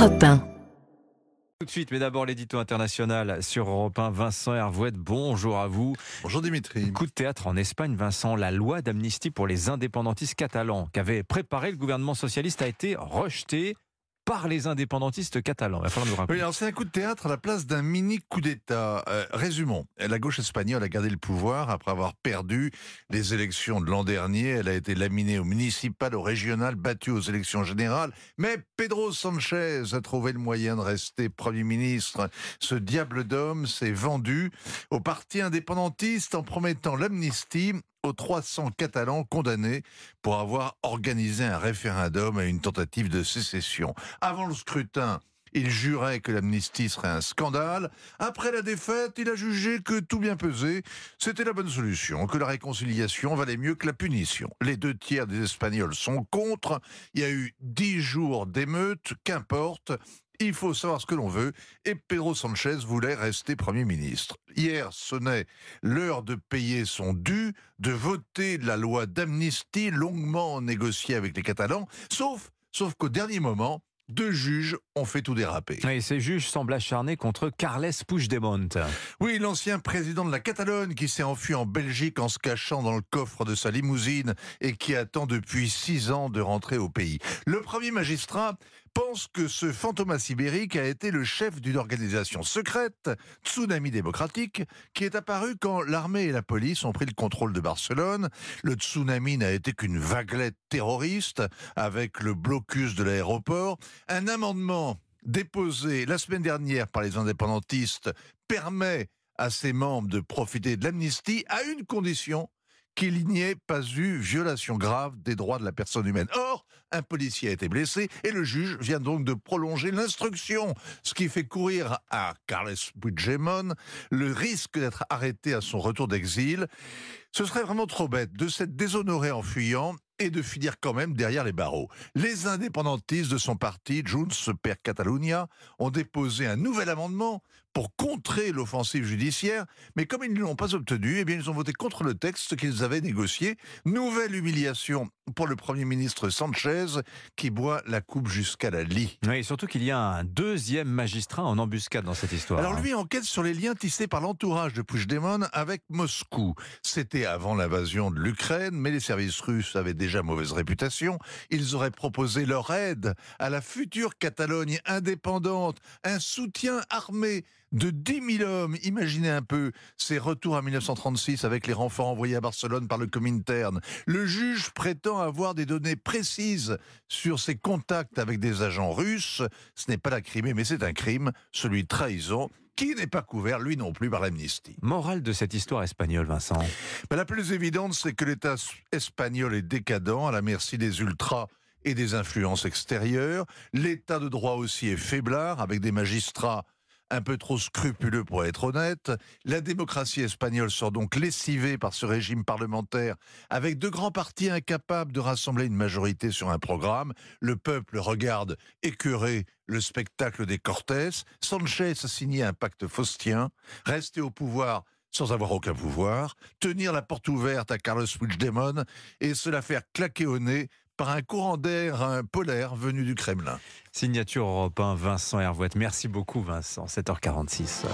Europe 1. Tout de suite, mais d'abord l'édito international sur Europe 1. Vincent Hervouet, bonjour à vous. Bonjour Dimitri. Coup de théâtre en Espagne, Vincent. La loi d'amnistie pour les indépendantistes catalans qu'avait préparé le gouvernement socialiste a été rejetée par les indépendantistes catalans. Il va nous Oui, alors c'est un coup de théâtre à la place d'un mini coup d'État. Euh, résumons. La gauche espagnole a gardé le pouvoir après avoir perdu les élections de l'an dernier. Elle a été laminée au municipal, au régional, battue aux élections générales. Mais Pedro Sanchez a trouvé le moyen de rester Premier ministre. Ce diable d'homme s'est vendu au parti indépendantiste en promettant l'amnistie aux 300 Catalans condamnés pour avoir organisé un référendum à une tentative de sécession. Avant le scrutin, il jurait que l'amnistie serait un scandale. Après la défaite, il a jugé que tout bien pesé, c'était la bonne solution, que la réconciliation valait mieux que la punition. Les deux tiers des Espagnols sont contre. Il y a eu dix jours d'émeutes, qu'importe. Il faut savoir ce que l'on veut. Et Pedro Sanchez voulait rester Premier ministre. Hier sonnait l'heure de payer son dû, de voter la loi d'amnistie longuement négociée avec les Catalans. Sauf, sauf qu'au dernier moment, deux juges ont fait tout déraper. Et ces juges semblent acharnés contre Carles Puigdemont. Oui, l'ancien président de la Catalogne qui s'est enfui en Belgique en se cachant dans le coffre de sa limousine et qui attend depuis six ans de rentrer au pays. Le premier magistrat pense que ce fantôme ibérique a été le chef d'une organisation secrète, Tsunami démocratique, qui est apparue quand l'armée et la police ont pris le contrôle de Barcelone. Le tsunami n'a été qu'une vaguelette terroriste avec le blocus de l'aéroport. Un amendement déposé la semaine dernière par les indépendantistes permet à ses membres de profiter de l'amnistie à une condition qu'il n'y ait pas eu violation grave des droits de la personne humaine. Or, un policier a été blessé et le juge vient donc de prolonger l'instruction, ce qui fait courir à Carles Puigdemont le risque d'être arrêté à son retour d'exil. Ce serait vraiment trop bête de s'être déshonoré en fuyant et de finir quand même derrière les barreaux. Les indépendantistes de son parti, Junts per Catalunya, ont déposé un nouvel amendement pour contrer l'offensive judiciaire, mais comme ils ne l'ont pas obtenu, eh bien ils ont voté contre le texte qu'ils avaient négocié. Nouvelle humiliation pour le Premier ministre Sanchez, qui boit la coupe jusqu'à la lie. Oui, surtout qu'il y a un deuxième magistrat en embuscade dans cette histoire. Alors hein. lui enquête sur les liens tissés par l'entourage de Puigdemont avec Moscou. C'était avant l'invasion de l'Ukraine, mais les services russes avaient déjà mauvaise réputation. Ils auraient proposé leur aide à la future Catalogne indépendante, un soutien armé de 10 000 hommes. Imaginez un peu ces retours à 1936 avec les renforts envoyés à Barcelone par le Comintern. Le juge prétend avoir des données précises sur ses contacts avec des agents russes. Ce n'est pas la Crimée, mais c'est un crime, celui de trahison, qui n'est pas couvert, lui non plus, par l'amnistie. Morale de cette histoire espagnole, Vincent? Ben, la plus évidente, c'est que l'État espagnol est décadent, à la merci des ultras et des influences extérieures. L'État de droit aussi est faiblard, avec des magistrats un peu trop scrupuleux pour être honnête. La démocratie espagnole sort donc lessivée par ce régime parlementaire, avec de grands partis incapables de rassembler une majorité sur un programme. Le peuple regarde écœuré le spectacle des Cortés. Sanchez a signé un pacte faustien, rester au pouvoir sans avoir aucun pouvoir, tenir la porte ouverte à Carlos Puigdemont et se la faire claquer au nez par un courant d'air polaire venu du Kremlin. Signature Europe 1, Vincent Hervouet. Merci beaucoup, Vincent. 7h46.